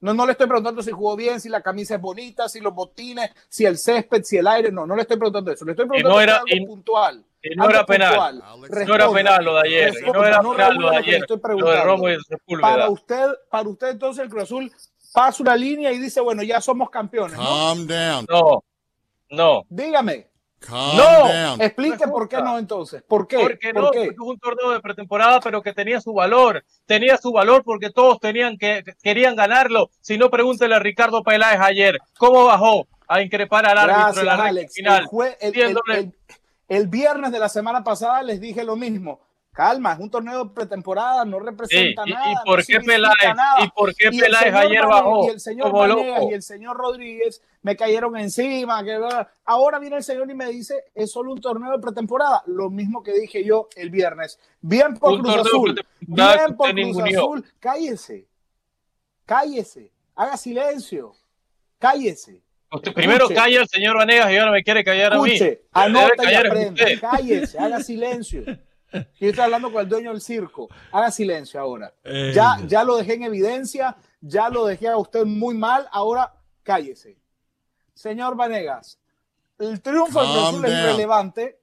No, no le estoy preguntando si jugó bien, si la camisa es bonita, si los botines, si el césped, si el aire. No, no le estoy preguntando eso. Le estoy preguntando no era- algo y- puntual. Y no Algo era penal. No era penal lo de ayer. Y no era no penal lo de ayer. Lo de. Romo y Sepúlveda. Para usted, para usted entonces el Cruz Azul pasa una línea y dice, bueno, ya somos campeones. ¿no? Calm down. No, no. Dígame. Calm No. down. Explique No por qué no entonces. ¿Por qué? Porque ¿Por no, qué? porque es un torneo de pretemporada, pero que tenía su valor. Tenía su valor porque todos tenían que querían ganarlo. Si no, pregúntele a Ricardo Peláez ayer. ¿Cómo bajó a increpar al árbitro Gracias, en la Alex. final? El, jue- el- el- diciéndole- el- el viernes de la semana pasada les dije lo mismo. Calma, es un torneo de pretemporada, no representa nada. y no por qué Peláez? ¿Y por qué el Peláez ayer Vane- bajó Y el señor loco? y el señor Rodríguez me cayeron encima. Que, ahora viene el señor y me dice, es solo un torneo de pretemporada. Lo mismo que dije yo el viernes. Bien por Un Cruz Azul. Bien por Cruz. Azul. Cállese. Cállese. Haga silencio. Cállese. Usted primero calla al señor Vanegas y ahora me quiere callar a mí. Escuche, anota y usted. Cállese, haga silencio. Yo estoy hablando con el dueño del circo. Haga silencio ahora. Eh, Ya, ya lo dejé en evidencia, ya lo dejé a usted muy mal, ahora cállese. Señor Vanegas, el triunfo del Cruz Azul es down. irrelevante.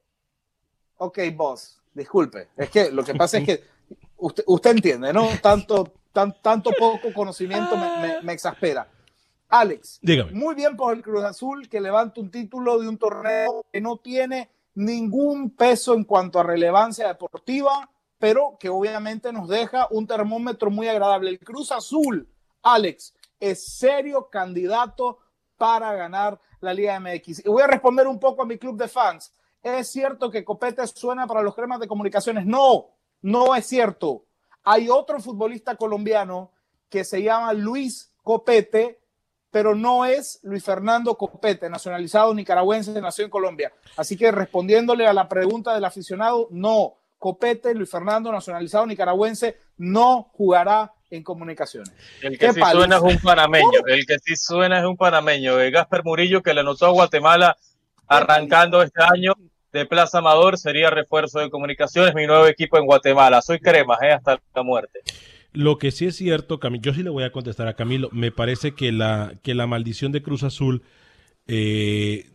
Ok, boss, disculpe. Es que lo que pasa es que usted, usted entiende, ¿no? Tanto, tan, tanto poco conocimiento me, me- me exaspera. Alex, Dígame. muy bien por el Cruz Azul que levanta un título de un torneo que no tiene ningún peso en cuanto a relevancia deportiva, pero que obviamente nos deja un termómetro muy agradable. El Cruz Azul, Alex, es serio candidato para ganar la Liga MX. Y voy a responder un poco a mi club de fans. ¿Es cierto que Copete suena para los cremas de comunicaciones? No, no es cierto. Hay otro futbolista colombiano que se llama Luis Copete, pero no es Luis Fernando Copete, nacionalizado nicaragüense, nació en Colombia. Así que respondiéndole a la pregunta del aficionado, no, Copete, Luis Fernando, nacionalizado nicaragüense, no jugará en comunicaciones. El que ¿Qué sí paliza? suena es un panameño. El que sí suena es un panameño. El Gasper Murillo, que le anotó a Guatemala arrancando este año de Plaza Amador, sería refuerzo de comunicaciones, mi nuevo equipo en Guatemala. Soy cremas, ¿eh? hasta la muerte. Lo que sí es cierto, Camilo, yo sí le voy a contestar a Camilo. Me parece que la, que la maldición de Cruz Azul eh,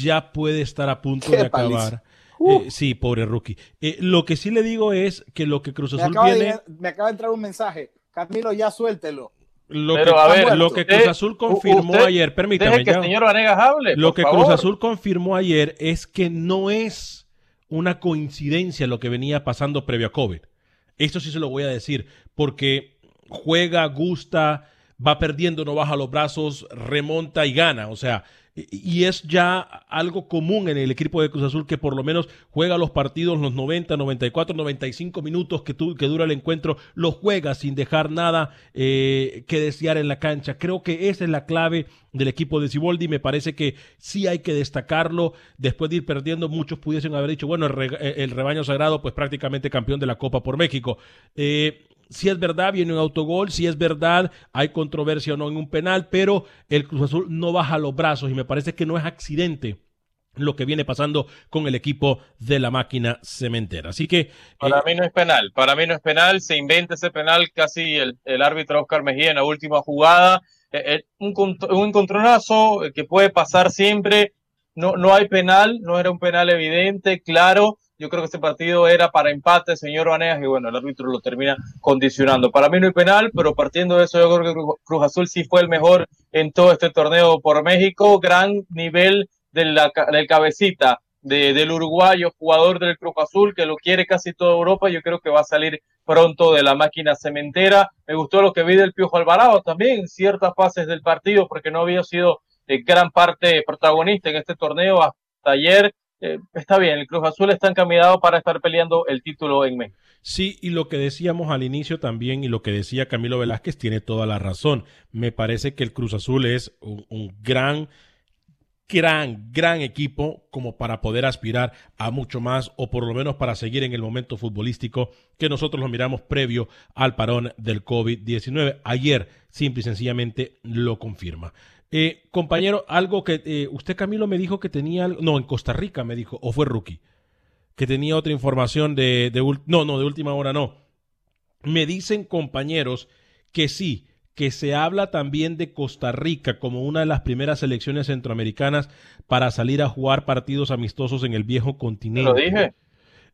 ya puede estar a punto de acabar. Uh. Eh, sí, pobre rookie. Eh, lo que sí le digo es que lo que Cruz Me Azul acaba, viene. de, me acaba de entrar un mensaje. Camilo, ya suéltelo. Lo Pero, que, a ver, lo que usted- Cruz Azul confirmó usted- ayer, permítame. Deje que ya. el señor Vanegas hable. Lo que favor. Cruz Azul confirmó ayer es que no es una coincidencia lo que venía pasando previo a COVID. Esto sí se lo voy a decir, porque juega, gusta, va perdiendo, no baja los brazos, remonta y gana. O sea, y es ya algo común en el equipo de Cruz Azul que por lo menos juega los partidos los 90, 94, 95 minutos que, que dura el encuentro, los juega sin dejar nada eh, que desear en la cancha. Creo que esa es la clave del equipo de Ciboldi. Me parece que sí hay que destacarlo. Después de ir perdiendo, muchos pudiesen haber dicho, bueno, el, el rebaño sagrado, pues prácticamente campeón de la Copa por México. Eh, si es verdad, viene un autogol, si es verdad, hay controversia o no en un penal, pero el Cruz Azul no baja los brazos y me parece que no es accidente lo que viene pasando con el equipo de la máquina cementera. Así que... Para eh, mí no es penal, para mí no es penal, se inventa ese penal casi el, árbitro Oscar Mejía en la última jugada, eh, eh, un, un encontronazo que puede pasar siempre, no, no hay penal, no era un penal evidente, claro, yo creo que este partido era para empate, señor Vanegas, y bueno, el árbitro lo termina condicionando. Para mí no hay penal, pero partiendo de eso, yo creo que Cruz Azul sí fue el mejor en todo este torneo por México. Gran nivel del cabecita del uruguayo, jugador del Cruz Azul, que lo quiere casi toda Europa. Yo creo que va a salir pronto de la máquina cementera. Me gustó lo que vi del Piojo Alvarado también, ciertas fases del partido, porque no había sido eh, gran parte protagonista en este torneo hasta ayer eh, está bien, el Cruz Azul está encaminado para estar peleando el título en México. Sí, y lo que decíamos al inicio también y lo que decía Camilo Velázquez tiene toda la razón. Me parece que el Cruz Azul es un, gran, gran, gran equipo como para poder aspirar a mucho más o por lo menos para seguir en el momento futbolístico que nosotros lo miramos previo al parón del COVID-19. Ayer, simple y sencillamente, lo confirma. Eh, compañero, algo que eh, usted Camilo me dijo que tenía, no, en Costa Rica me dijo, o fue rookie, que tenía otra información de, de, no, no, de última hora no. Me dicen compañeros que sí, que se habla también de Costa Rica como una de las primeras selecciones centroamericanas para salir a jugar partidos amistosos en el viejo continente. ¿Lo dije?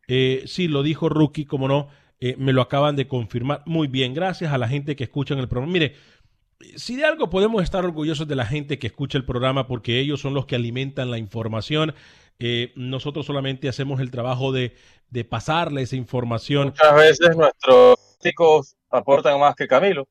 Eh, sí, lo dijo Rookie, como no, eh, me lo acaban de confirmar. Muy bien, gracias a la gente que escucha en el programa. Mire, si de algo podemos estar orgullosos de la gente que escucha el programa porque ellos son los que alimentan la información. Eh, nosotros solamente hacemos el trabajo de, de pasarle esa información. Muchas veces nuestros chicos aportan más que Camilo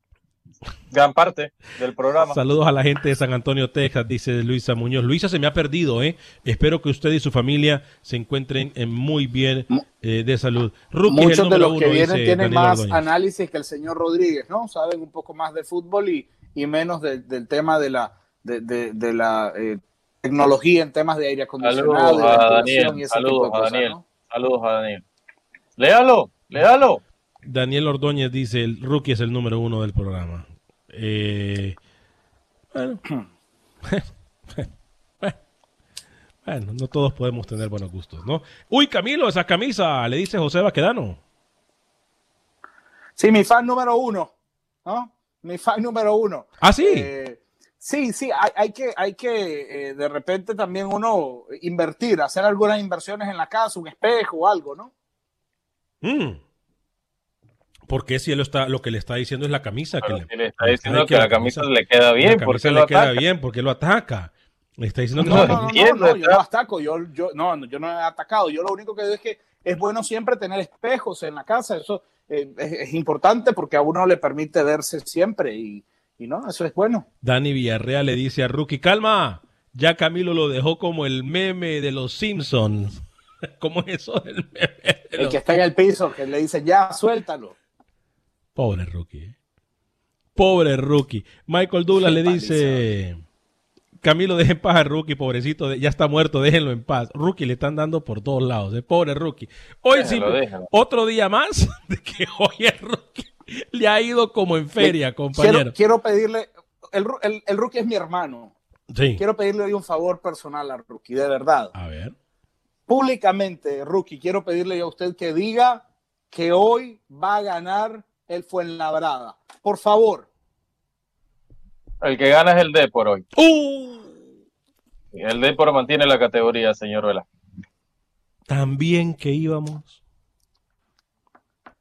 gran parte del programa. Saludos a la gente de San Antonio, Texas, dice Luisa Muñoz. Luisa se me ha perdido, ¿eh? Espero que usted y su familia se encuentren muy bien eh, de salud. Muchos de los que vienen tienen más análisis que el señor Rodríguez, ¿no? Saben un poco más de fútbol y, y menos del tema de la, de, la eh, tecnología en temas de aire acondicionado. Saludos a Daniel. Saludos a Daniel. Saludos a Daniel. Léalo, léalo. Daniel Ordóñez dice, el rookie es el número uno del programa. Eh, bueno. bueno, no todos podemos tener buenos gustos, ¿no? Uy, Camilo, esa camisa, le dice José Baquedano. Sí, mi fan número uno, ¿no? Mi fan número uno. Ah, sí. Eh, sí, sí, hay, que, hay que eh, de repente también uno invertir, hacer algunas inversiones en la casa, un espejo o algo, ¿no? Mm. Porque si él está, lo que le está diciendo es la camisa. que le, está diciendo que, la camisa, le queda bien. porque le queda bien, porque lo ataca. Le está diciendo no, no, no, no, yo no ataco, yo, yo, no, yo no he atacado. Yo lo único que digo es que es bueno siempre tener espejos en la casa. Eso eh, es, importante porque a uno le permite verse siempre y, y no, eso es bueno. Dani Villarreal le dice a Rookie, calma, ya Camilo lo dejó como el meme de los Simpsons. ¿Cómo es eso del meme? el que está en el piso, que le dice, ya, suéltalo. Pobre rookie. ¿eh? Pobre rookie. Michael Douglas le dice, Camilo, deje en paz a rookie, pobrecito, ya está muerto, déjenlo en paz. Rookie le están dando por todos lados, ¿eh? pobre rookie. Hoy sí, otro día más de que hoy el rookie le ha ido como en feria, compañero. Quiero, pedirle, el, el, rookie es mi hermano. Sí. Quiero pedirle hoy un favor personal al rookie, de verdad. A ver. Públicamente, rookie, quiero pedirle a usted que diga que hoy va a ganar el Fuenlabrada. Por favor. El que gana es el Depor hoy. ¡Uh! El Depor mantiene la categoría, señor Vela. También que íbamos.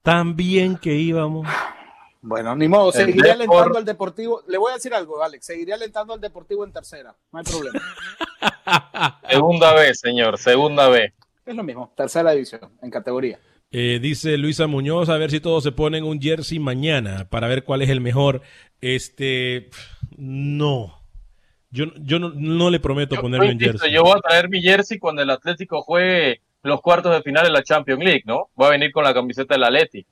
También que íbamos. Bueno, ni modo, seguiría alentando al Deportivo. Le voy a decir algo, Alex. Seguiría alentando al Deportivo en tercera. No hay problema. segunda vez, señor. Segunda vez. Es lo mismo. Tercera división, en categoría. Eh, dice Luisa Muñoz, a ver si todos se ponen un jersey mañana para ver cuál es el mejor. Este, no, Yo, yo no, le prometo ponerme en jersey. Yo voy a traer mi jersey cuando el Atlético juegue los cuartos de final de la Champions League, ¿no? Voy a venir con la camiseta del Atleti.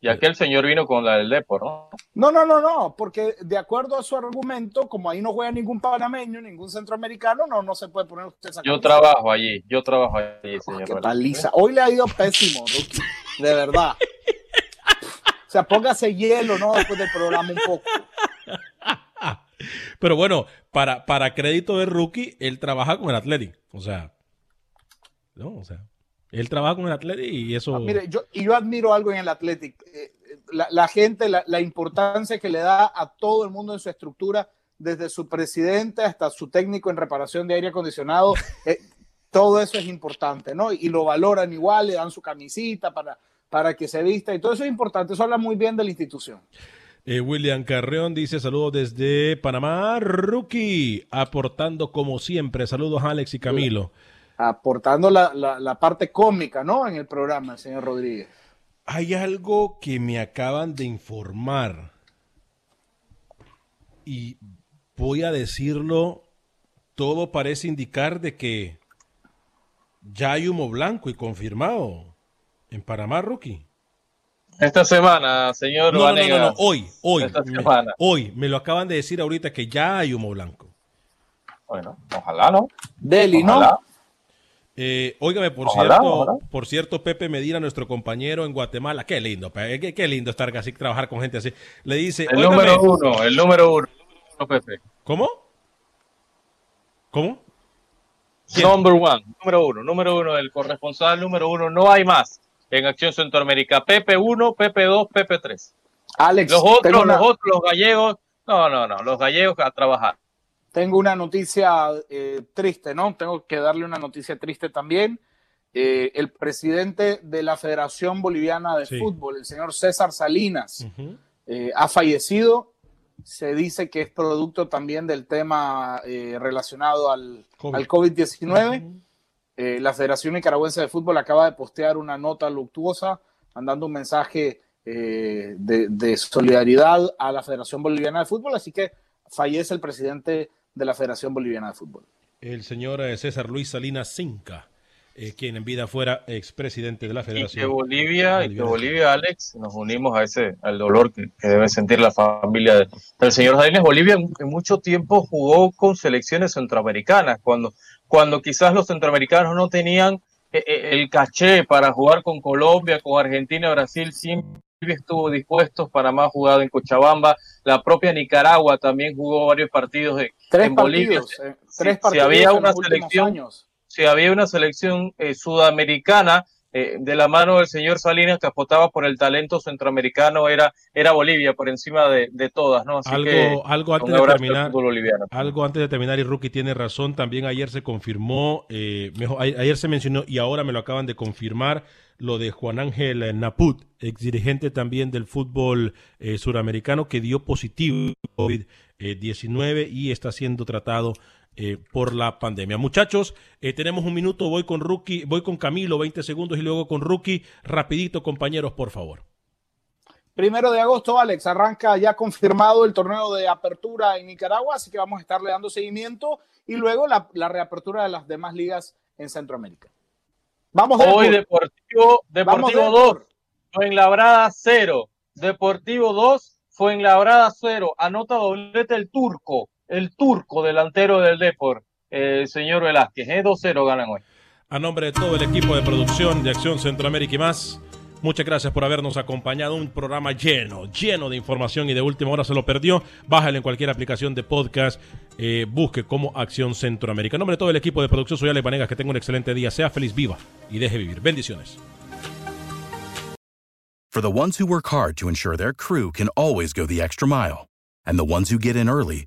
Y aquel señor vino con la del Depor, ¿no? No, no, no, no, porque de acuerdo a su argumento, como ahí no juega ningún panameño, ningún centroamericano, no, no se puede poner usted esa Yo trabajo allí, yo trabajo allí, señor. qué paliza. Hoy le ha ido pésimo, Rookie, de verdad. O sea, póngase hielo, ¿no? Después del programa un poco. Pero bueno, para, para crédito de rookie, él trabaja con el Athletic. O sea, no, o sea, él trabaja con el Athletic y eso. Ah, mire, yo, y yo admiro algo en el Athletic. Eh, la, gente, la, importancia que le da a todo el mundo en su estructura, desde su presidente hasta su técnico en reparación de aire acondicionado. Eh, todo eso es importante, ¿no? Y lo valoran igual, le dan su camisita para, para que se vista y todo eso es importante. Eso habla muy bien de la institución. Eh, William Carreón dice saludos desde Panamá, rookie, aportando como siempre. Saludos Alex y Camilo. Aportando la, parte cómica, ¿no? En el programa, señor Rodríguez. Hay algo que me acaban de informar y voy a decirlo, todo parece indicar de que ya hay humo blanco y confirmado en Panamá, rookie. Esta semana, señor. No, no, no, no, hoy, hoy. hoy, me lo acaban de decir ahorita que ya hay humo blanco. Bueno, ojalá, ¿no? Deli, ¿no? Eh, óigame, por cierto, por cierto, Pepe Medina, nuestro compañero en Guatemala, qué lindo, Pepe, qué, lindo estar así, trabajar con gente así. Le dice, el número uno, el número uno, Pepe. ¿Cómo? ¿Cómo? Number one, número uno, número uno, el corresponsal número uno, no hay más en Acción Centroamérica. PP1, PP2, PP3. Alex, los otros, los otros, los gallegos, no, no, no, los gallegos a trabajar. Tengo una noticia eh, triste, ¿no? Tengo que darle una noticia triste también. Eh, el presidente de la Federación Boliviana de Fútbol, el señor César Salinas, eh, ha fallecido. Se dice que es producto también del tema relacionado al COVID-19. Eh, la Federación Nicaragüense de Fútbol acaba de postear una nota luctuosa, mandando un mensaje eh, de, solidaridad a la Federación Boliviana de Fútbol, así que fallece el presidente de la Federación Boliviana de Fútbol. El señor eh, César Luis Salinas Cinca, quien en vida fuera expresidente de la Federación. Y que Bolivia, y que Bolivia, Alex, nos unimos a ese, al dolor que, debe sentir la familia del señor Salinas. Bolivia en mucho tiempo jugó con selecciones centroamericanas, cuando cuando quizás los centroamericanos no tenían eh, eh, el caché para jugar con Colombia, con Argentina, Brasil, siempre estuvo dispuesto, Panamá jugado en Cochabamba, la propia Nicaragua también jugó varios partidos en Bolivia. Eh, tres partidos si había una selección, si había una selección sudamericana eh, de la mano del señor Salinas que apostaba por el talento centroamericano era, era Bolivia por encima de, todas, ¿no? algo, algo antes de terminar, algo antes de terminar y Rookie tiene razón. También ayer se confirmó, eh, mejor, ayer se mencionó y ahora me lo acaban de confirmar lo de Juan Ángel Naput, ex dirigente también del fútbol eh, suramericano que dio positivo COVID-19 y está siendo tratado eh, por la pandemia. Muchachos, eh, tenemos un minuto, voy con Rookie, voy con Camilo, 20 segundos y luego con Rookie. Rapidito, compañeros, por favor. Primero de agosto, Alex, arranca ya confirmado el torneo de apertura en Nicaragua, así que vamos a estarle dando seguimiento y luego la, reapertura de las demás ligas en Centroamérica. Vamos Hoy Deportivo, Deportivo 2, fue en Labrada 0. Deportivo 2, fue en Labrada 0. Anota doblete el turco el turco delantero del Deport, el señor Velázquez. 2-0 ¿eh? ganan hoy. A nombre de todo el equipo de producción de Acción Centroamérica y más, muchas gracias por habernos acompañado. Un programa lleno, lleno de información y de última hora se lo perdió. Bájale en cualquier aplicación de podcast. Eh, busque como Acción Centroamérica. En nombre de todo el equipo de producción, soy Ale Panegas. Que tenga un excelente día. Sea feliz, viva y deje vivir. Bendiciones. For the ones who work hard to ensure their crew can always go the extra mile, and the ones who get in early